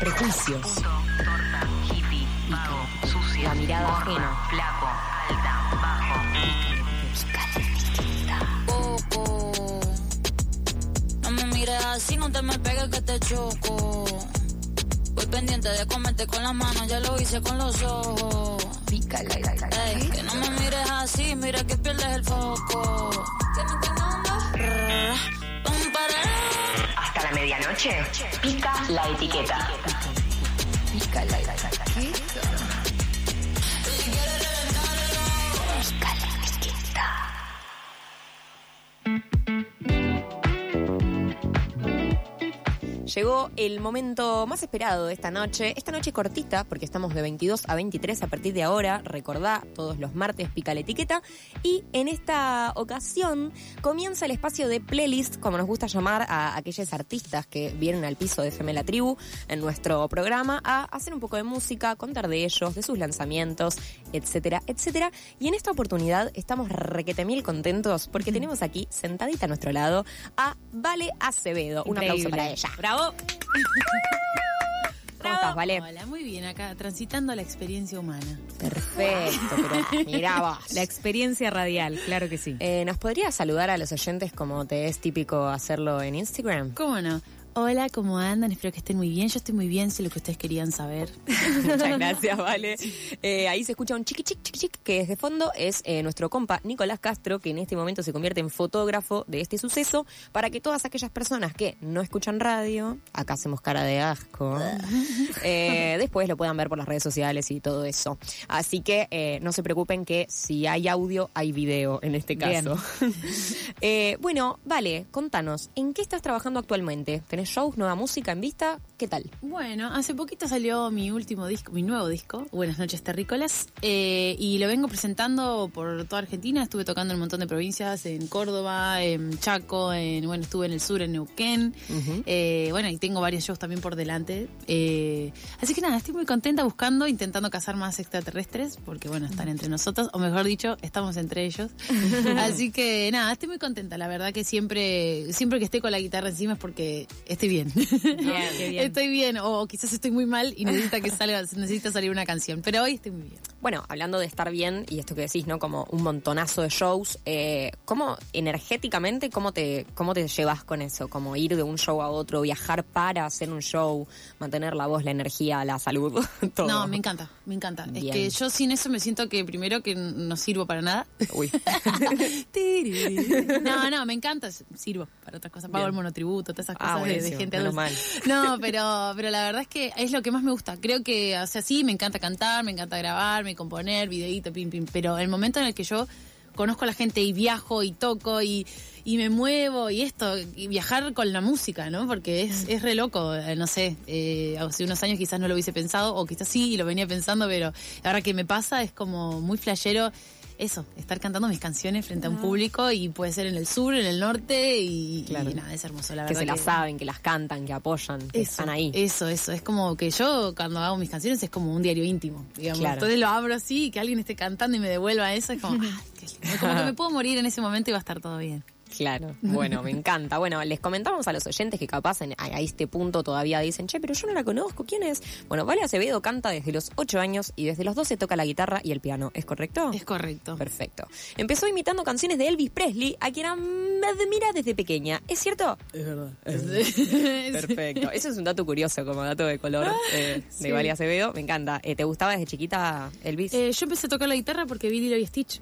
Prejuicios. Puto, torta, hippie, vago, sucio, La mirada gorda, ajena. flaco, alta, bajo. poco. No me mires así, no te me pegues que te choco. Voy pendiente de comerte con las manos, ya lo hice con los ojos. Pica la, la, la, la. Ey, que no me mires así, mira que pierdes el foco. ¿Qué me entiendes, la medianoche. Pica la etiqueta. Llegó el momento más esperado de esta noche. Esta noche cortita, porque estamos de 22 a 23 a partir de ahora. Recordá, todos los martes pica la etiqueta. Y en esta ocasión comienza el espacio de playlist, como nos gusta llamar a aquellos artistas que vienen al piso de FM La Tribu en nuestro programa a hacer un poco de música, contar de ellos, de sus lanzamientos, etcétera, etcétera. Y en esta oportunidad estamos requete mil contentos porque tenemos aquí sentadita a nuestro lado a Vale Acevedo. Un aplauso para ella. ¡Bravo! ¿Cómo estás, Vale? Hola, muy bien, acá transitando la experiencia humana. Perfecto, pero mirá vos. La experiencia radial, claro que sí. Eh, ¿Nos podrías saludar a los oyentes como te es típico hacerlo en Instagram? ¿Cómo no? Hola, ¿cómo andan? Espero que estén muy bien. Yo estoy muy bien, sé lo que ustedes querían saber. Muchas gracias, Vale. Eh, ahí se escucha un chiqui chiqui chiqui que es de fondo es eh, nuestro compa Nicolás Castro, que en este momento se convierte en fotógrafo de este suceso, para que todas aquellas personas que no escuchan radio, acá hacemos cara de asco, eh, después lo puedan ver por las redes sociales y todo eso. Así que no se preocupen que si hay audio, hay video en este caso. Bueno, Vale, contanos, ¿en qué estás trabajando actualmente? ¿Tenés shows, nueva música en vista? ¿Qué tal? Bueno, hace poquito salió mi último disco, mi nuevo disco, Buenas noches terrícolas, eh, y lo vengo presentando por toda Argentina. Estuve tocando en un montón de provincias, en Córdoba, en Chaco, en bueno, estuve en el sur, en Neuquén. Eh, bueno, y tengo varios shows también por delante. Eh, así que nada, estoy muy contenta buscando, intentando cazar más extraterrestres, porque bueno, están entre nosotros, o mejor dicho, estamos entre ellos. así que nada, estoy muy contenta. La verdad que siempre, siempre que esté con la guitarra encima es porque estoy bien. qué bien. Estoy bien, o quizás estoy muy mal y necesita que salga, necesita salir una canción. Pero hoy estoy muy bien. Bueno, hablando de estar bien y esto que decís, ¿no? Como un montonazo de shows, eh, ¿cómo energéticamente, cómo te, cómo te llevas con eso? Como ir de un show a otro, viajar para hacer un show, mantener la voz, la energía, la salud, todo. No, me encanta, me encanta. Bien. Es que yo sin eso me siento que primero que no sirvo para nada. Uy. no, no, me encanta, sirvo para otras cosas. Pago Bien. el monotributo, todas esas Ah, cosas de- de, buenísimo, gente adulta. No, pero, pero la verdad es que es lo que más me gusta. Creo que, o sea, sí, me encanta cantar, me encanta grabar, me componer, videíto, pim, pim. Pero el momento en el que yo conozco a la gente y viajo y toco y, y me muevo y esto, y viajar con la música, ¿no? Porque es, es re loco, eh, no sé, eh, hace unos años quizás no lo hubiese pensado, o quizás sí, y lo venía pensando, pero ahora que me pasa es como muy flashero eso, estar cantando mis canciones frente a un público y puede ser en el sur, en el norte y, nada, es hermoso, la que verdad. se las saben, que las cantan, que apoyan, que Eso, están ahí. Eso, eso. Es como que yo cuando hago mis canciones es como un diario íntimo, digamos. Claro. Entonces lo abro así y que alguien esté cantando y me devuelva eso es como, ay, qué lindo. como que me puedo morir en ese momento y va a estar todo bien. Claro, bueno, me encanta. Bueno, les comentamos a los oyentes que capaz en- a, a este punto todavía dicen, che, pero yo no la conozco, ¿quién es? Bueno, Vale Acevedo canta desde los 8 años y desde los 12 toca la guitarra y el piano, ¿es correcto? Es correcto. Perfecto. Empezó imitando canciones de Elvis Presley, a quien admira desde pequeña. ¿Es cierto? Es verdad. Perfecto. Eso es un dato curioso, como dato de color eh, de Vale Acevedo. Me encanta. Eh, ¿Te gustaba desde chiquita Elvis? Eh, yo empecé a tocar la guitarra porque vi Lilo y Stitch.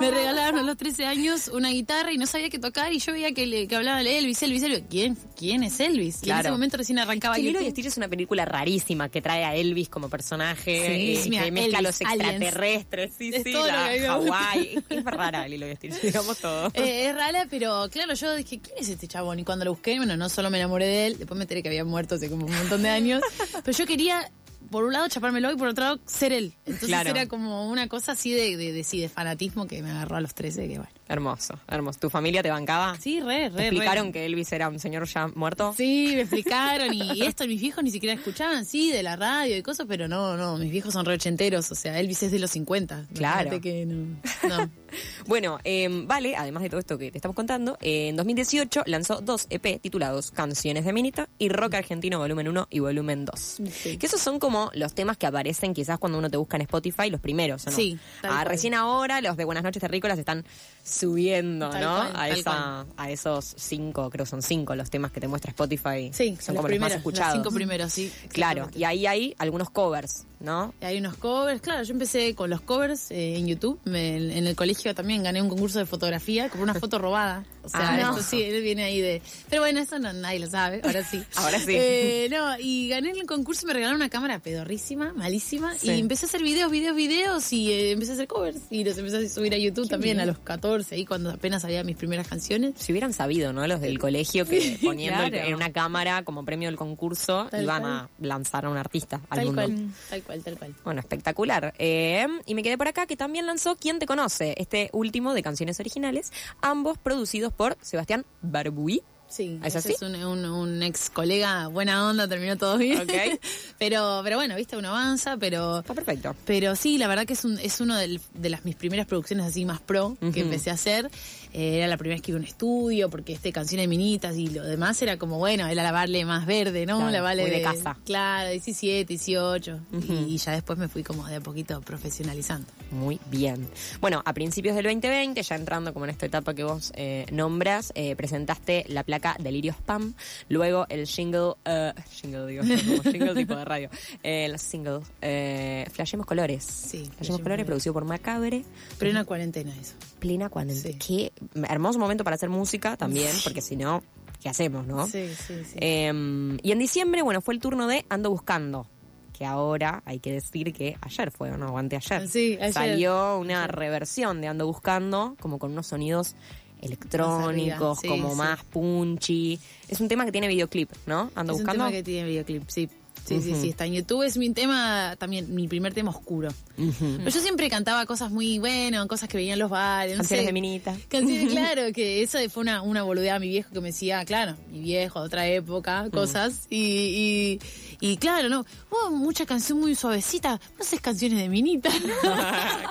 Me regalaron a los 13 años una guitarra y no sabía qué tocar y yo veía que, le, que hablaban de Elvis, Elvis, Elvis. ¿Quién, ¿Quién es Elvis? Y en Claro. ese momento recién arrancaba Sí, Lilo y. Stitch es una película rarísima que trae a Elvis como personaje, Sí, eh, mira, que mezcla los Elvis, aliens. extraterrestres, sí, Es sí, la. Hawái. Es rara Lilo y Stitch, digamos todo. Eh, es rara, pero claro, yo dije, ¿quién es este chabón? Y cuando lo busqué, bueno, no solo me enamoré de él, después me enteré que había muerto hace como un montón de años, pero yo quería, por un lado, chapármelo y por otro lado, ser él. Entonces Claro. era como una cosa así de, de, de- sí, de fanatismo que me agarró a los 13, que bueno. Hermoso, hermoso. ¿Tu familia te bancaba? Sí, re, re, ¿Te re. explicaron que Elvis era un señor ya muerto? Sí, me explicaron y, y esto mis viejos ni siquiera escuchaban, sí, de la radio y cosas, pero no, no, mis viejos son re ochenteros, o sea, Elvis es de los 50. Claro. Que no, no. Bueno, eh, Vale, además de todo esto que te estamos contando, eh, en 2018 lanzó dos EP titulados Canciones de Minita y Rock Argentino Volumen 1 y Volumen 2. Sí. Que esos son como los temas que aparecen quizás cuando uno te busca en Spotify, los primeros, ¿o no? Sí, Ah, recién ahora los de Buenas noches Terrícolas están subiendo, Tal ¿no? cual, a, esa, a esos cinco, creo que son cinco los temas que te muestra Spotify. Sí, son como primeros, los más escuchados. Los cinco primeros, sí. Claro, y ahí hay algunos covers, ¿no? Y Hay unos covers, claro, yo empecé con los covers eh, en YouTube, me- en el colegio también gané un concurso de fotografía, como una foto robada, o sea, Ah, esto no. sí, él viene ahí de... Pero bueno, eso no, nadie lo sabe, ahora sí. Ahora sí. Eh, no, y gané el concurso y me regalaron una cámara pedorrísima, malísima, Sí. y empecé a hacer videos, videos, videos, y eh, empecé a hacer covers, y los empecé a subir a YouTube también bien. a los 14, ahí cuando apenas había mis primeras canciones. Si hubieran sabido, ¿no? Los del colegio que poniendo claro. en una cámara como premio del concurso Tal iban cual. a lanzar a un artista al Tal mundo. cual, tal cual, tal cual. Bueno, espectacular. Eh, y me quedé por acá que también lanzó ¿Quién te conoce? Este último de canciones originales, ambos producidos por Sebastián Barbuí. Sí, ¿Es un, un- un ex colega, buena onda, terminó todo bien. Pero, pero bueno, viste, uno avanza, pero Está perfecto. pero sí, la verdad que es un, es uno del- de las mis primeras producciones así más pro que empecé a hacer. Eh, era la primera vez que iba a un estudio, porque este canción de minitas y lo demás era como, bueno, era lavarle más verde, ¿no? Claro, lavarle de casa. Claro, 17, 18. Ujú. y, y ya después me fui como de a poquito profesionalizando. Muy bien. Bueno, a principios del 2020, ya entrando como en esta etapa que vos eh, nombras, eh, presentaste la placa Delirio Spam, luego el jingle, eh, jingle digo, como jingle tipo de radio, el single, Flashemos Colores. Sí, Flashemos Colores, producido por Macabre, una cuarentena eso. plena cuarentena. Sí. Qué hermoso momento para hacer música también, porque si no, ¿qué hacemos, no? Sí, sí, sí. Eh, y en diciembre, bueno, fue el turno de Ando Buscando. Que ahora hay que decir que ayer fue, ¿o ¿no? O anteayer. Sí, ayer. Salió una reversión de Ando Buscando, como con unos sonidos electrónicos, sí, como sí. más punchy. Es un tema que tiene videoclip, ¿no? Ando es un Buscando. tema que tiene videoclip, sí. Sí, sí, sí, está en YouTube. Es mi tema, también, mi primer tema oscuro. Pero yo siempre cantaba cosas muy, bueno, cosas que veían los bares. no Canciones sé. de Minita. Canciones, claro, que eso fue una, una boludea a mi viejo que me decía, claro, mi viejo, otra época, Mm. cosas. Y, y, y claro, no, oh, mucha canción muy suavecita, no haces canciones de minita.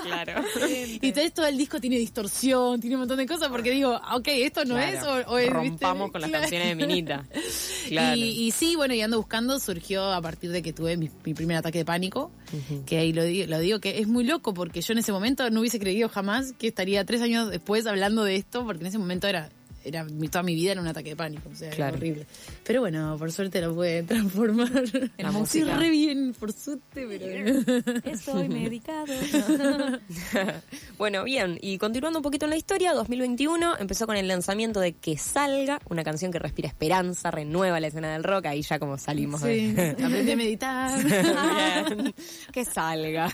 claro. y entonces todo el disco tiene distorsión, tiene un montón de cosas, porque digo, ok, esto no Claro. es, o, o es, ¿viste? Rompamos con las Claro. canciones de Minita. Claro. Y, y sí, bueno, y ando buscando surgió a partir de que tuve mi, mi primer ataque de pánico, que ahí lo, lo digo, que es muy loco, porque yo en ese momento no hubiese creído jamás que estaría tres años después hablando de esto, porque en ese momento era era mi- toda mi vida era un ataque de pánico, o sea, Claro. era horrible. Pero bueno, por suerte lo pude transformar en La música. música. re bien, por suerte, pero... Estoy medicado. bueno, bien, y continuando un poquito en la historia, 2021 empezó con el lanzamiento de Que Salga, una canción que respira esperanza, renueva la escena del rock, ahí ya como salimos Sí, de... aprendí a meditar. Bien, que salga.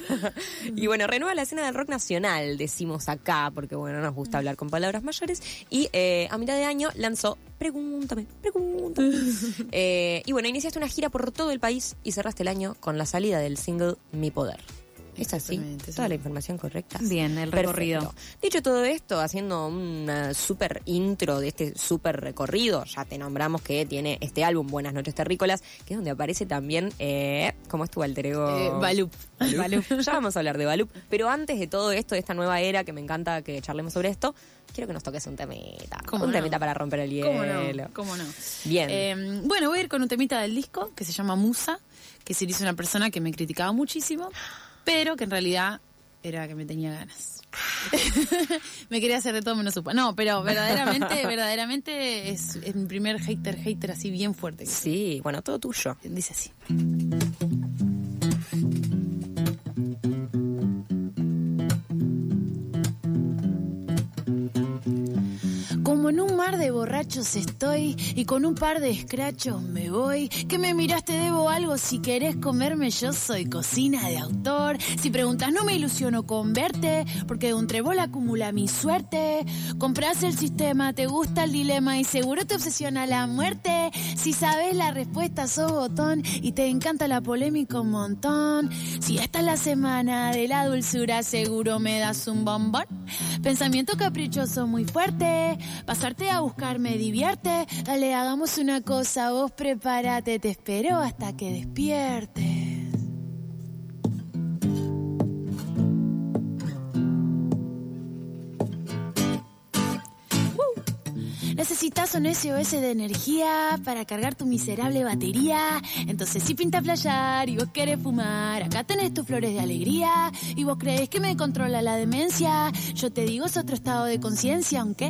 Y bueno, renueva la escena del rock nacional, decimos acá, porque bueno, nos gusta hablar con palabras mayores. Y eh, a mitad de año lanzó Pregúntame, pregúntame. Eh, y bueno, iniciaste una gira por todo el país y cerraste el año con la salida del single Mi Poder. ¿Es así? Exactamente, ¿Toda sí. la información correcta? Bien, el Perfecto. recorrido. Dicho todo esto, haciendo una super intro de este super recorrido, ya te nombramos que tiene este álbum, Buenas noches Terrícolas, que es donde aparece también, eh, ¿cómo es tu alter ego? Eh, Balup. Balup. Ya vamos a hablar de Balup, pero antes de todo esto, de esta nueva era, que me encanta que charlemos sobre esto, quiero que nos toques un temita. ¿Cómo un no? temita para romper el hielo. ¿Cómo no? ¿Cómo no? Bien. Eh, bueno, voy a ir con un temita del disco que se llama Musa, que se hizo una persona que me criticaba muchísimo, pero que en realidad era que me tenía ganas. me quería hacer de todo menos supa. No, pero verdaderamente, verdaderamente es, es mi primer hater, hater así bien fuerte. Sí, bueno, todo tuyo. Dice así. Como Con un mar de borrachos estoy y con un par de escrachos me voy. Que me miraste, debo algo. Si querés comerme, yo soy cocina de autor. Si preguntas, no me ilusiono con verte, porque de un trébol acumula mi suerte. Compras el sistema, te gusta el dilema y seguro te obsesiona la muerte. Si sabes la respuesta, sos botón y te encanta la polémica un montón. Si esta es la semana de la dulzura, seguro me das un bombón. Pensamiento caprichoso muy fuerte. Pasarte a buscar me divierte. Dale, hagamos una cosa, vos prepárate, te espero hasta que despiertes. Necesitas un SOS de energía para cargar tu miserable batería. Entonces si pinta playar y vos querés fumar, acá tenés tus flores de alegría. Y vos crees que me controla la demencia. Yo te digo es otro estado de conciencia, aunque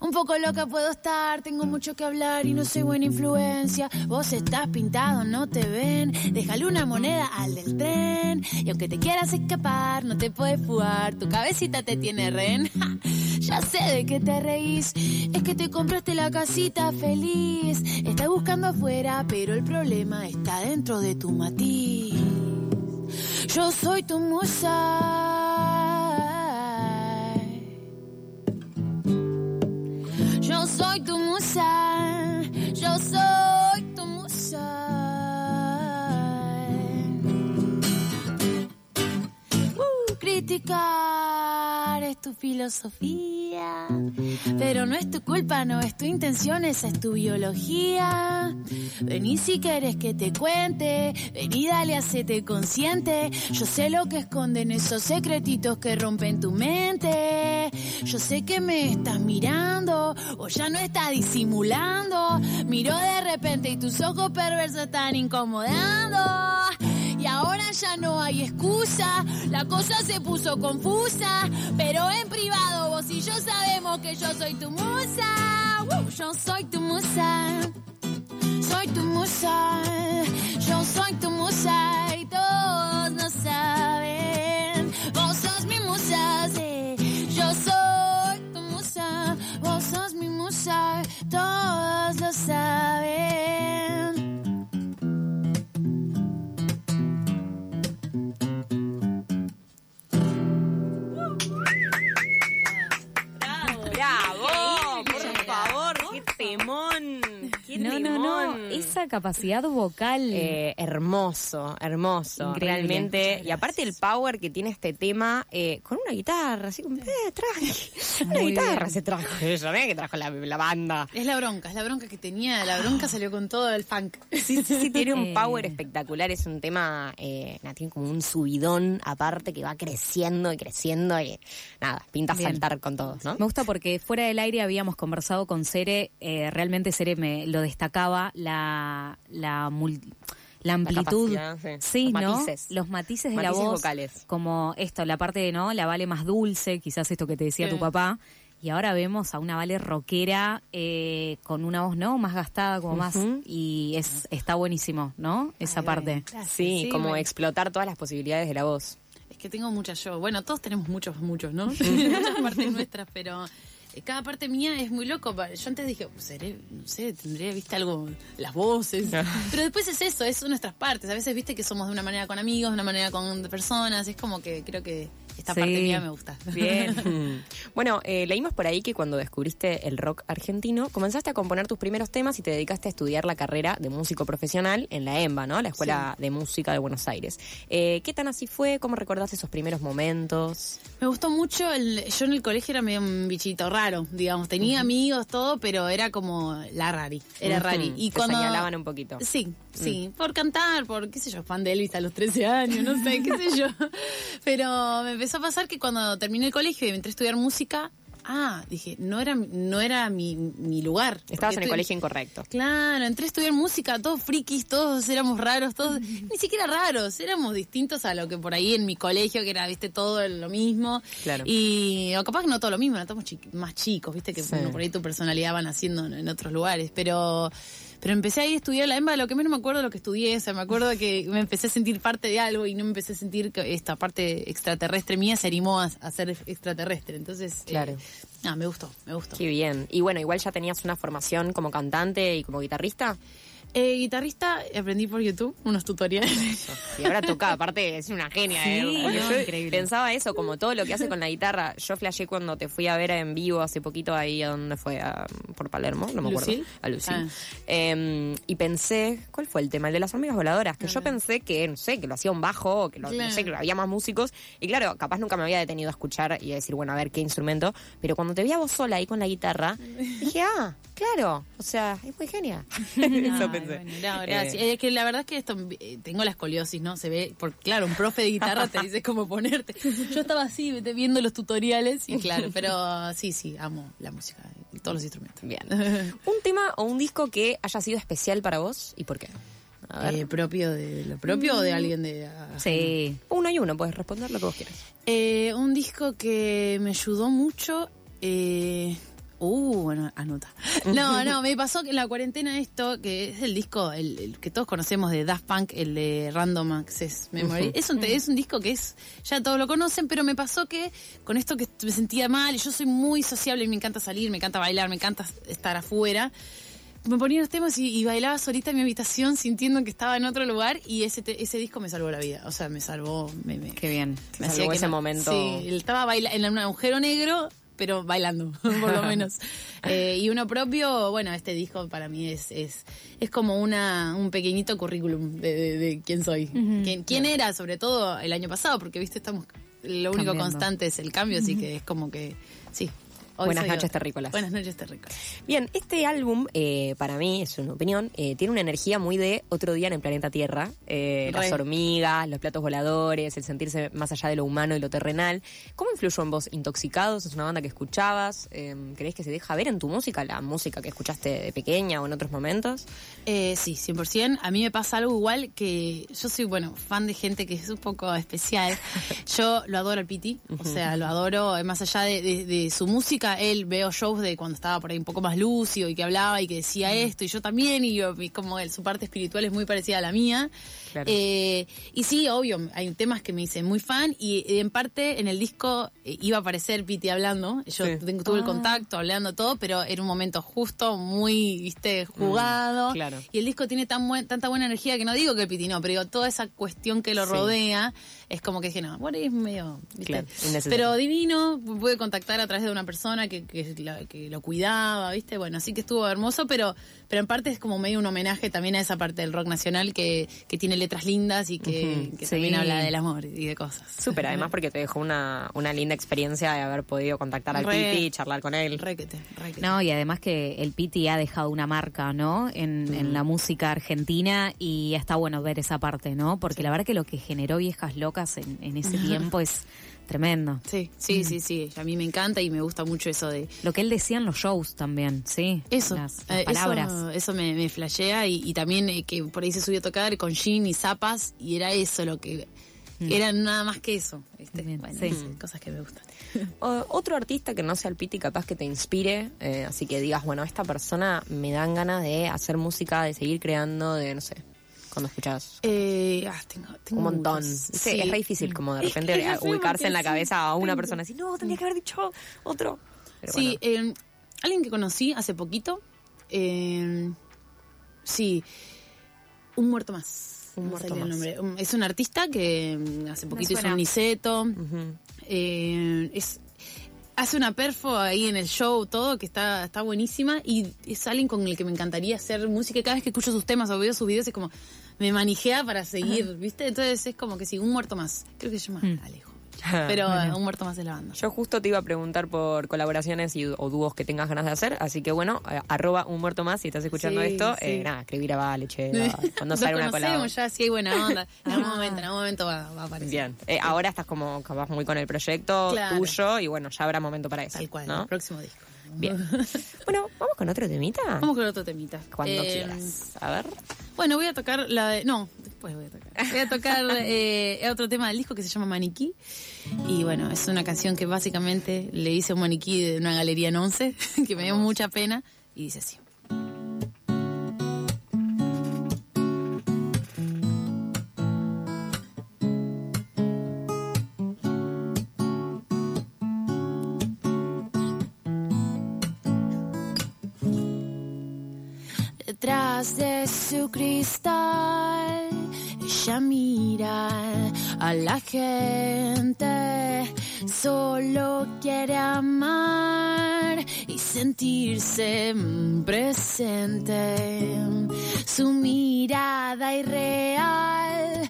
un poco loca puedo estar, tengo mucho que hablar y no soy buena influencia. Vos estás pintado, no te ven. Déjale una moneda al del tren. Y aunque te quieras escapar, no te puedes fugar. Tu cabecita te tiene ren. Ya sé de qué te reís. Es que te compraste la casita feliz. Estás buscando afuera, pero el problema está dentro de tu matiz. Yo soy tu musa. Soy tu musa, yo soy tu musa. Uh, criticar es tu filosofía, pero no es tu culpa, no es tu intención, esa es tu biología. Vení si quieres que te cuente, vení dale, hacete consciente. Yo sé lo que esconden esos secretitos que rompen tu mente. Yo sé que me estás mirando o ya no estás disimulando. Miro de repente y tus ojos perversos están incomodando. Y ahora ya no hay excusa, la cosa se puso confusa, pero en privado vos y yo sabemos que yo soy tu musa. Yo soy tu musa. Soy tu musa, yo soy tu musa capacidad vocal. Eh, hermoso, hermoso, Increíble. realmente. Y aparte el power que tiene este tema, eh, con una guitarra, así como, eh, traje. Una Muy guitarra bien. se trajo. Yo que trajo la, la banda. Es la bronca, es la bronca que tenía. La bronca salió con todo el funk. Sí, sí, sí, tiene un Eh. power espectacular. Es un tema, eh, nada, tiene como un subidón aparte que va creciendo y creciendo y nada, pinta Bien. saltar con todos, ¿no? Me gusta porque fuera del aire habíamos conversado con Cere, eh, realmente Cere me lo destacaba, la, la, mul- la amplitud. sí. Sí, Los ¿no? matices. Los matices de la voz. vocales. Como esto, la parte, ¿no? La Vale más dulce, quizás esto que te decía Sí. tu papá. Y ahora vemos a una Vale rockera eh, con una voz, ¿no? Más gastada, como más. Y es está buenísimo, ¿no? Esa Ay, parte. Sí, como explotar todas las posibilidades de la voz. Es que tengo muchas yo. Bueno, todos tenemos muchos, muchos, ¿no? muchas partes nuestras, pero cada parte mía es muy loco. Yo antes dije, pues, seré, no sé, tendría, viste, algo, las voces. Pero después es eso, es nuestras partes. A veces, viste, que somos de una manera con amigos, de una manera con personas. Es como que creo que esta Sí. parte mía me gusta. Bien. bueno, eh, leímos por ahí que cuando descubriste el rock argentino, comenzaste a componer tus primeros temas y te dedicaste a estudiar la carrera de músico profesional en la EMBA, ¿no? La Escuela de Música de Buenos Aires. Eh, ¿Qué tan así fue? ¿Cómo recordás esos primeros momentos? Me gustó mucho, el, yo en el colegio era medio un bichito raro, digamos, tenía amigos, todo, pero era como la rari, era Ujú, rari. Y te cuando... señalaban un poquito. Sí, sí, por cantar, por, qué sé yo, fan de Elvis a los 13 años, no sé, qué sé yo. Pero me empezó a pasar que cuando terminé el colegio y entré a estudiar música, ah, dije, no era, no era mi, mi lugar. Estabas en el estoy- colegio incorrecto. Claro, entré a estudiar música, todos frikis, todos éramos raros, todos, ni siquiera raros, éramos distintos a lo que por ahí en mi colegio, que era, viste, todo lo mismo. Claro. Y, o capaz que no todo lo mismo, no estamos chi- más chicos, viste, que Sí. bueno, por ahí tu personalidad van haciendo en, en otros lugares, pero... Pero empecé a ir a estudiar la EMBA, lo que menos me acuerdo lo que estudié, o sea, me acuerdo que me empecé a sentir parte de algo y no me empecé a sentir que esta parte extraterrestre mía se animó a, a ser extraterrestre. Entonces, eh, Claro. Ah, me gustó, me gustó. Qué bien. Y bueno, igual ya tenías una formación como cantante y como guitarrista. Eh, guitarrista, aprendí por YouTube unos tutoriales. Y ahora toca, aparte, es una genia. Sí, ¿eh? No, yo increíble. pensaba eso, como todo lo que hace con la guitarra. Yo flashé cuando te fui a ver en vivo hace poquito ahí, ¿a dónde fue? A- por Palermo, no me acuerdo. ¿Lucil? A. Ah. Eh, y pensé, ¿cuál fue el tema? El de las hormigas voladoras. Que yo pensé que, no sé, que lo hacía un bajo, o que lo, no sé, que había más músicos. Y claro, capaz nunca me había detenido a escuchar y a decir, bueno, a ver qué instrumento. Pero cuando te vi a vos sola ahí con la guitarra, dije, ah, claro. O sea, es muy genia. Eso Ay, bueno, no, gracias. Eh, Es que la verdad es que esto, eh, tengo la escoliosis, ¿no? Se ve, porque claro, un profe de guitarra te dice cómo ponerte. Yo estaba así, viendo los tutoriales y claro, pero sí, sí, amo la música y todos los instrumentos. Bien. ¿Un tema o un disco que haya sido especial para vos y por qué? A ver. Eh, propio de lo propio o de alguien de ah, Sí. Uno y uno, puedes responder lo que vos quieras. Eh, un disco que me ayudó mucho. Eh, uh, bueno, anota. No, no, me pasó que en la cuarentena esto, que es el disco el, el que todos conocemos de Daft Punk, el de Random Access Memory. es, un, es un disco que es, ya todos lo conocen, pero me pasó que con esto que me sentía mal, y yo soy muy sociable y me encanta salir, me encanta bailar, me encanta estar afuera. Me ponía los temas y, y bailaba solita en mi habitación sintiendo que estaba en otro lugar y ese, te- ese disco me salvó la vida. O sea, me salvó, me, me- Qué bien. Te salvó ese no- momento. Sí, estaba baila en un agujero negro, pero bailando, por lo menos. Eh, y uno propio, bueno, este disco para mí es es, es como una un pequeñito currículum de, de- de quién soy. quién, quién era, sobre todo el año pasado, porque, viste, estamos. Lo único Cambiando. constante es el cambio, así que es como que. Sí. Hoy Buenas noches, otra. terrícolas. Buenas noches, terrícolas. Bien, este álbum, eh, para mí, es una opinión, eh, tiene una energía muy de otro día en el planeta Tierra. Eh, las hormigas, los platos voladores, el sentirse más allá de lo humano y lo terrenal. ¿Cómo influyó en vos Intoxicados? ¿Es una banda que escuchabas? ¿Crees que se deja ver en tu música la música que escuchaste de pequeña o en otros momentos? Sí, 100%. A mí me pasa algo igual que yo soy, bueno, fan de gente que es un poco especial. Yo lo adoro al Piti, o sea, lo adoro, más allá de, de- de su música, él veo shows de cuando estaba por ahí un poco más lúcido y que hablaba y que decía esto, y yo también, y yo, y como él, su parte espiritual es muy parecida a la mía. Claro. Eh, y sí, obvio, hay temas que me hice muy fan y en parte en el disco eh, iba a aparecer Piti hablando. Yo Sí. tengo- tuve el contacto, hablando todo, pero era un momento justo, muy, viste, jugado. claro. Y el disco tiene tan buen, tanta buena energía que no digo que Piti no, pero digo, toda esa cuestión que lo Sí. rodea es como que dije, no, bueno, es medio. ¿viste? Claro, pero divino, pude contactar a través de una persona que, que, la- que lo cuidaba, ¿viste? Bueno, así que estuvo hermoso, pero, pero en parte es como medio un homenaje también a esa parte del rock nacional que, que tiene letras lindas y que, que Sí. también habla del amor y de cosas. Súper, además porque te dejó una, una linda experiencia de haber podido contactar al Re. Piti y charlar con él. Requete, requete. No, y además que el Piti ha dejado una marca, ¿no? En, en la música argentina y está bueno ver esa parte, ¿no? Porque la verdad que lo que generó Viejas Locas en, en ese tiempo es tremendo. Sí, sí, sí, sí. A mí me encanta y me gusta mucho eso de, Lo que él decía en los shows también, ¿sí? Eso, Las, las eh, palabras. eso, eso me, me flashea y, y también eh, que por ahí se subió a tocar con Jean y Zapas y era eso lo que... Era nada más que eso, ¿viste? Bien, Bueno, sí. cosas que me gustan. O- otro artista que no sea el Piti capaz que te inspire, eh, así que digas, bueno, esta persona me dan ganas de hacer música, de seguir creando, de no sé, cuando escuchas Eh, ah, tengo, tengo un montón. Sí. Es re difícil como de repente es ubicarse en la cabeza a una persona así, no, tendría que haber dicho otro. Pero Sí, bueno. eh, alguien que conocí hace poquito, eh, sí, un muerto más. Un No muerto sabía el más. nombre. Um, Es un artista que mm, hace poquito hizo un niceto. Eh, es, hace una perfo ahí en el show, todo, que está, está buenísima. Y es alguien con el que me encantaría hacer música. Cada vez que escucho sus temas o veo sus videos, es como me manijea para seguir, ¿viste? Entonces es como que sí, un muerto más. Creo que se llama Alejo. Pero eh, un muerto más de la banda. Yo justo te iba a preguntar por colaboraciones y, o dúos que tengas ganas de hacer, así que bueno, eh, arroba un muerto más si estás escuchando Sí, esto, sí. eh, nada, escribir a Vale, che, cuando sale una colaboración. ya, sí hay buena onda. En algún momento, en algún momento va, va a aparecer. Bien, Eh, ahora estás como capaz muy con el proyecto Claro. tuyo y bueno, ya habrá momento para eso. Tal cual, ¿no? el próximo disco. Bien. bueno, vamos con otro temita. Vamos con otro temita. Cuando Eh, quieras. A ver. Bueno, voy a tocar la de. No, después voy a tocar. Voy a tocar eh, otro tema del disco que se llama Maniquí. Y bueno, es una canción que básicamente le hice a un maniquí de una galería en once, que me dio mucha pena. Y dice así. Detrás de su cristal, ella mira a la gente, solo quiere amar y sentirse presente. Su mirada irreal,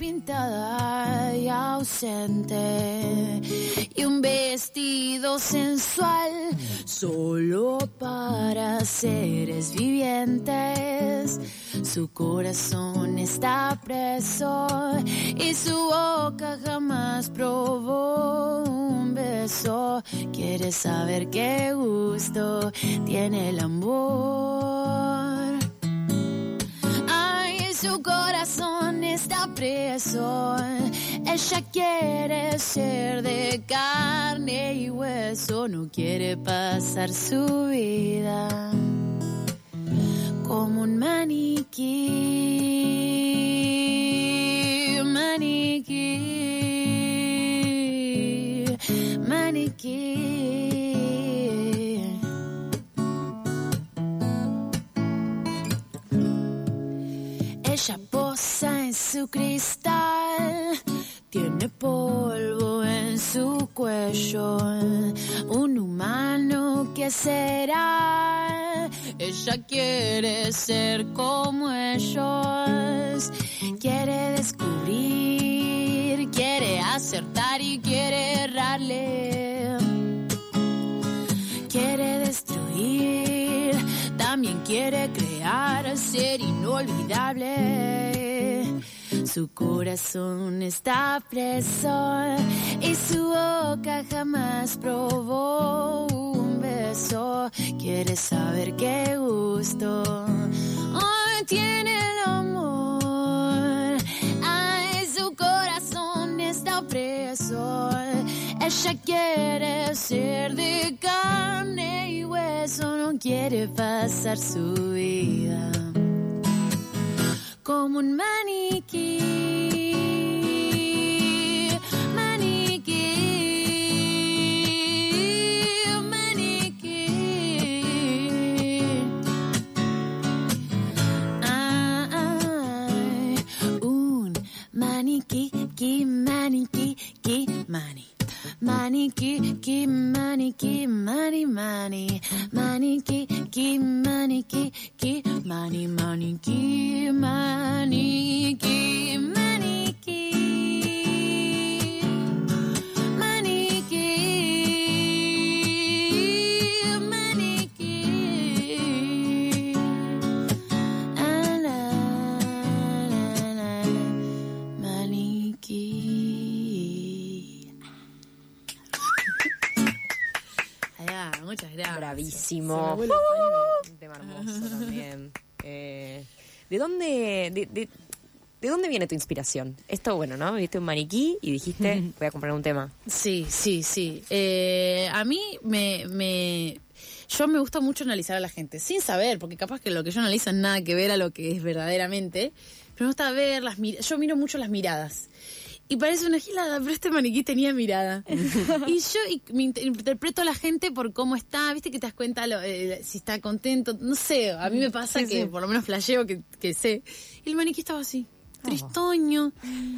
despintada y ausente, y un vestido sensual solo para seres vivientes. Su corazón está preso y su boca jamás probó un beso. Quiere saber qué gusto tiene el amor. Su corazón está preso. Ella quiere ser de carne y hueso. No quiere pasar su vida ser como ellos, quiere descubrir, quiere acertar y quiere errarle quiere destruir, también quiere crear, ser inolvidable. Su corazón está preso y su boca jamás probó un beso. Quiere saber qué gusto hoy tiene el amor. Ay, su corazón está preso. Ella quiere ser de carne y hueso, no quiere pasar su vida como un maniquí. Maniquí. Maniquí, qui maniquí, mani mani. Maniquí, qui maniquí, qui mani maniquí, maniquí, maniquí. Paño. Un tema hermoso también. Eh, ¿De dónde, de, de- de dónde viene tu inspiración? Esto, bueno, ¿no? Viste un maniquí y dijiste, voy a comprar un tema. Sí, sí, sí. Eh, a mí me, me... Yo me gusta mucho analizar a la gente, sin saber, porque capaz que lo que yo analizo es nada que ver a lo que es verdaderamente. Pero me gusta ver las miradas. Yo miro mucho las miradas. Y parece una gilada, pero este maniquí tenía mirada. y yo y- me inter- interpreto a la gente por cómo está, viste que te das cuenta lo- eh, si está contento. No sé, a mí me pasa Sí, que sí. por lo menos flasheo que, que sé. Y el maniquí estaba así, tristoño.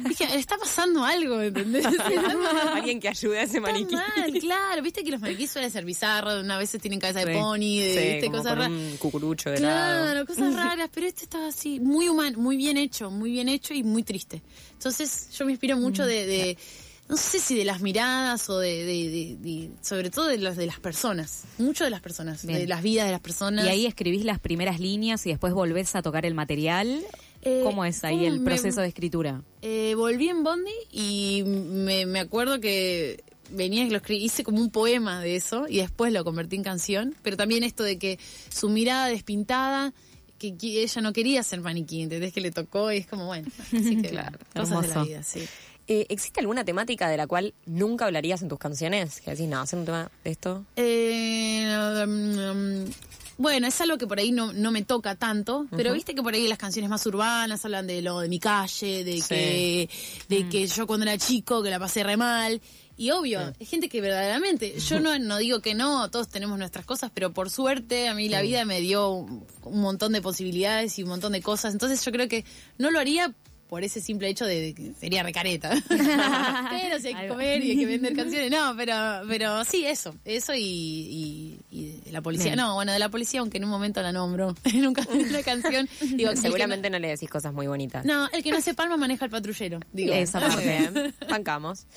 Dije, le está pasando algo, ¿entendés? Alguien que ayude a ese Está maniquí. mal, claro. Viste que los maniquíes suelen ser bizarros, una vez tienen cabeza de Sí. pony, de, Sí, viste, como cosas raras. un cucurucho de lado. Claro, cosas raras, pero este estaba así, muy humano, muy bien hecho, muy bien hecho y muy triste. Entonces yo me inspiro Mm, mucho de, de- no sé si de las miradas o de, de- de- de- sobre todo de las de las personas, mucho de las personas, Bien. de las vidas de las personas. Y ahí escribís las primeras líneas y después volvés a tocar el material. Eh, ¿Cómo es ahí ¿cómo el me- proceso de escritura? Eh, volví en Bondi y me, me acuerdo que venía y lo escribí, hice como un poema de eso y después lo convertí en canción, pero también esto de que su mirada despintada, que, que ella no quería ser maniquí, ¿entendés? Que le tocó y es como, bueno, así que Claro, cosas de la hermoso. vida, sí. Eh, ¿Existe alguna temática de la cual nunca hablarías en tus canciones? Que decís, no, hacer un tema de esto. Eh, mm, bueno, es algo que por ahí no, no me toca tanto, pero viste que por ahí las canciones más urbanas hablan de lo de mi calle, de Sí. que de que yo cuando era chico que la pasé re mal. Y obvio, hay gente que verdaderamente, yo no, no digo que no, todos tenemos nuestras cosas, pero por suerte a mí la vida me dio un, un montón de posibilidades y un montón de cosas. Entonces yo creo que no lo haría por ese simple hecho de, que sería recareta. pero si hay que comer y hay que vender canciones. No, pero, pero sí, eso. Eso y, y- y de la policía. Bien. No, bueno, de la policía, aunque en un momento la nombro en un en una canción. Digo, Seguramente no le decís cosas muy bonitas. No, el que no hace palma maneja el patrullero. Digo. Esa parte, bancamos.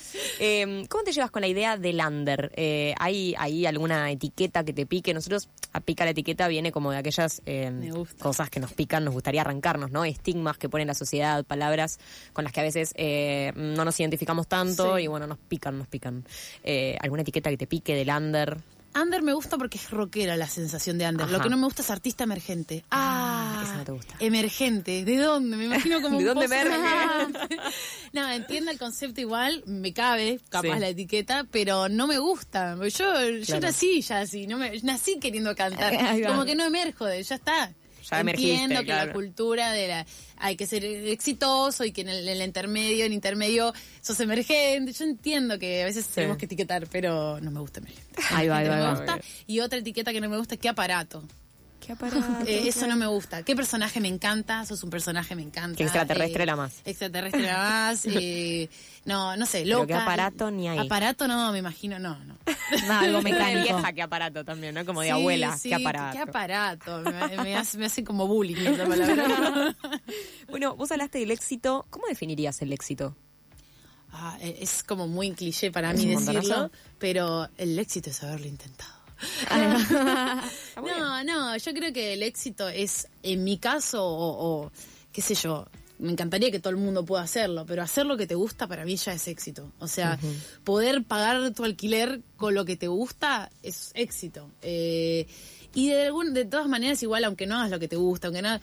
Eh, ¿Cómo te llevas con la idea del under? Eh, ¿Hay ahí alguna etiqueta que te pique? Nosotros, a pica la etiqueta viene como de aquellas eh, gusta. cosas que nos pican, nos gustaría arrancarnos, ¿no? Estigmas que pone la sociedad, palabras con las que a veces eh, no nos identificamos tanto Sí. y bueno, nos pican, nos pican. Eh, ¿Alguna etiqueta que te pique del under? Under me gusta porque es rockera la sensación de under. Ajá. Lo que no me gusta es artista emergente. Ah, esa no te gusta. Emergente. ¿De dónde? Me imagino como ¿De un dónde emerge? no, entiendo el concepto igual, me cabe, capaz Sí. la etiqueta, pero no me gusta. Yo, yo Claro. nací ya así, no me, nací queriendo cantar. Como que no emerjo de, ya está. Ya Entiendo que claro. la cultura de la hay que ser exitoso y que en el, en el intermedio, en intermedio sos emergente. Yo entiendo que a veces tenemos que etiquetar, pero no me gusta emergente. Ahí va, ahí va, No me gusta. Y otra etiqueta que no me gusta es qué aparato. ¿Qué aparato? Eh, eso no me gusta. ¿Qué personaje me encanta? Sos un personaje me encanta. Que extraterrestre Eh, la más. Extraterrestre la más. eh, no, no sé, Pero loca. qué aparato ni ahí. Aparato no, me imagino, no, no. No, algo mecánico. vieja, qué aparato también, ¿no? Como de Sí, abuela, sí, qué aparato. Qué aparato. Me, me hace, me hace como bullying esa palabra. Bueno, vos hablaste del éxito. ¿Cómo definirías el éxito? Ah, eh, es como muy cliché para Es mí montonazo. decirlo, pero el éxito es haberlo intentado. no, no, yo creo que el éxito es, en mi caso, o, o, qué sé yo, me encantaría que todo el mundo pueda hacerlo, pero hacer lo que te gusta para mí ya es éxito. O sea, poder pagar tu alquiler con lo que te gusta es éxito. Eh, y de, algún, de todas maneras, igual, aunque no hagas lo que te gusta, aunque no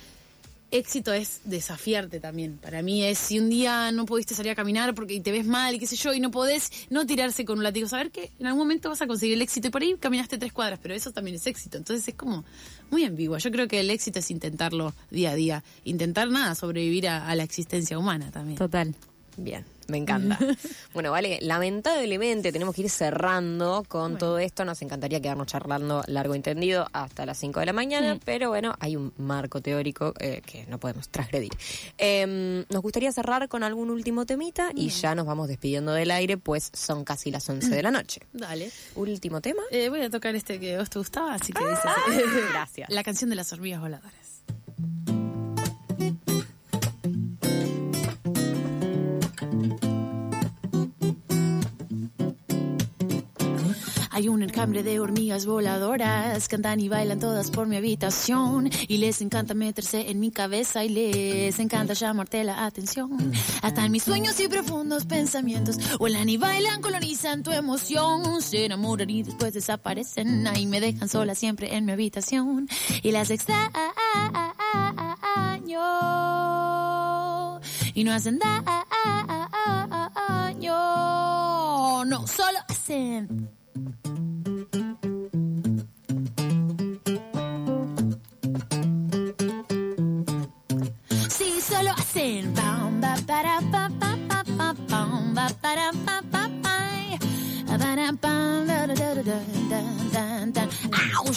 éxito es desafiarte también. Para mí es si un día no pudiste salir a caminar porque te ves mal y qué sé yo, y no podés no tirarse con un látigo, saber que en algún momento vas a conseguir el éxito y por ahí caminaste tres cuadras, pero eso también es éxito. Entonces es como muy ambiguo. Yo creo que el éxito es intentarlo día a día, intentar nada, sobrevivir a la existencia humana también. Total. Bien, me encanta. bueno, vale, lamentablemente tenemos que ir cerrando con todo esto. Nos encantaría quedarnos charlando largo y entendido hasta las 5 de la mañana, pero bueno, hay un marco teórico eh, que no podemos transgredir. Eh, nos gustaría cerrar con algún último temita y ya nos vamos despidiendo del aire, pues son casi las 11 de la noche. Dale. Último tema. Eh, voy a tocar este que vos te gustaba, así que dice así. Gracias. La canción de las hormigas voladoras. Hay un enjambre de hormigas voladoras, cantan y bailan todas por mi habitación. Y les encanta meterse en mi cabeza y les encanta llamarte la atención. Hasta en mis sueños y profundos pensamientos vuelan y bailan, colonizan tu emoción, se enamoran y después desaparecen. Ahí me dejan sola siempre en mi habitación. Y las extraño. Y no hacen daño, no solo hacen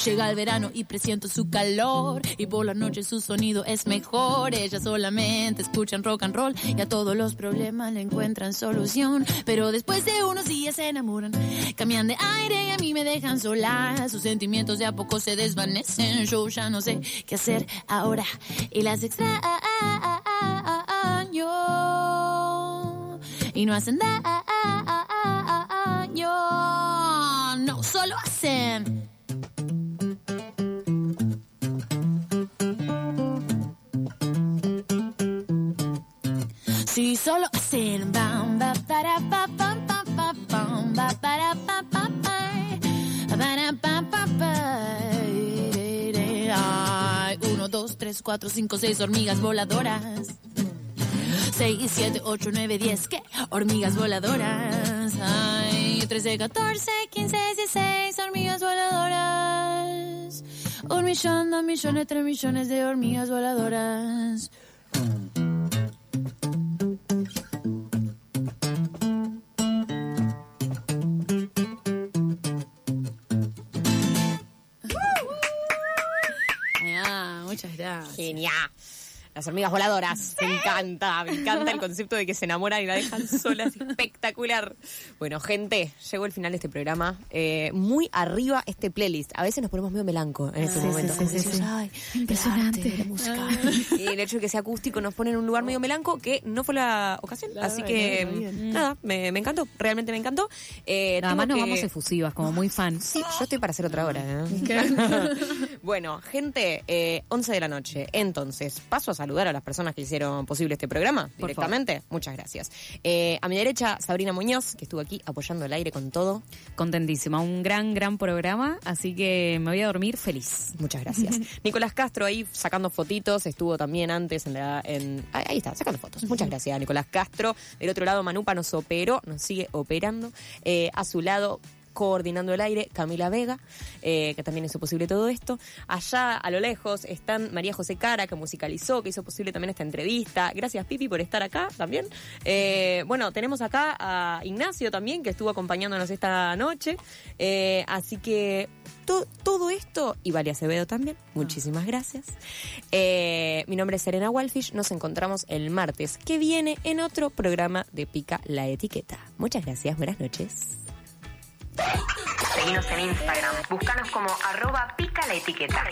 Llega el verano y presiento su calor y por la noche su sonido es mejor. Ellas solamente escuchan rock and roll y a todos los problemas le encuentran solución. Pero después de unos días se enamoran, cambian de aire y a mí me dejan sola. Sus sentimientos de a poco se desvanecen. Yo ya no sé qué hacer ahora y las extraño y no hacen daño. No, solo hacen. Sí, solo hacen bam, ba, para, pa, pam, pa, pa, pam, ba, para, pa, pa, pa, para, pa, pa, pa. Ay, uno, dos, tres, cuatro, cinco, seis hormigas voladoras. 6, 7, 8, 9, 10, ¿qué? Hormigas voladoras. Ay, 13, 14, 15, 16, hormigas voladoras. Un millón, dos millones, tres millones de hormigas voladoras. Ah, muchas gracias. Genial. Las hormigas voladoras. Me encanta, me encanta el concepto de que se enamoran y la dejan sola. Es espectacular. Bueno, gente, llegó el final de este programa. Eh, muy arriba este playlist. A veces nos ponemos medio melanco en este Sí, momento. sí, como sí, decimos, sí. "Ay, Impresionante. el arte, la música. Y el hecho de que sea acústico nos pone en un lugar medio melanco que no fue la ocasión. Así que, bien, bien. nada, me, me encantó. Realmente me encantó. Eh, Nada más nos vamos efusivas, como muy fan. Sí, yo estoy para hacer otra hora. ¿eh? bueno, gente, eh, 11 de la noche. Entonces, paso a saludar a las personas que hicieron posible este programa directamente. Muchas gracias. Eh, a mi derecha, Sabrina Muñoz, que estuvo aquí apoyando el aire con todo. Contentísima, un gran, gran programa, así que me voy a dormir feliz. Muchas gracias. Nicolás Castro ahí sacando fotitos, estuvo también antes en la... En, ahí ahí está, sacando fotos. Muchas gracias, Nicolás Castro. Del otro lado, Manupa nos operó, nos sigue operando. Eh, a su lado, coordinando el aire, Camila Vega, eh, que también hizo posible todo esto. Allá, a lo lejos, están María José Cara, que musicalizó, que hizo posible también esta entrevista. Gracias, Pipi, por estar acá también. Eh, bueno, tenemos acá a Ignacio también, que estuvo acompañándonos esta noche. Eh, así que to- todo esto, y Vale Acevedo también, muchísimas gracias. Mi nombre es Serena Walfish, nos encontramos el martes que viene en otro programa de Pica la Etiqueta. Muchas gracias, buenas noches. Seguinos en Instagram. Búscanos como arroba pica la etiqueta.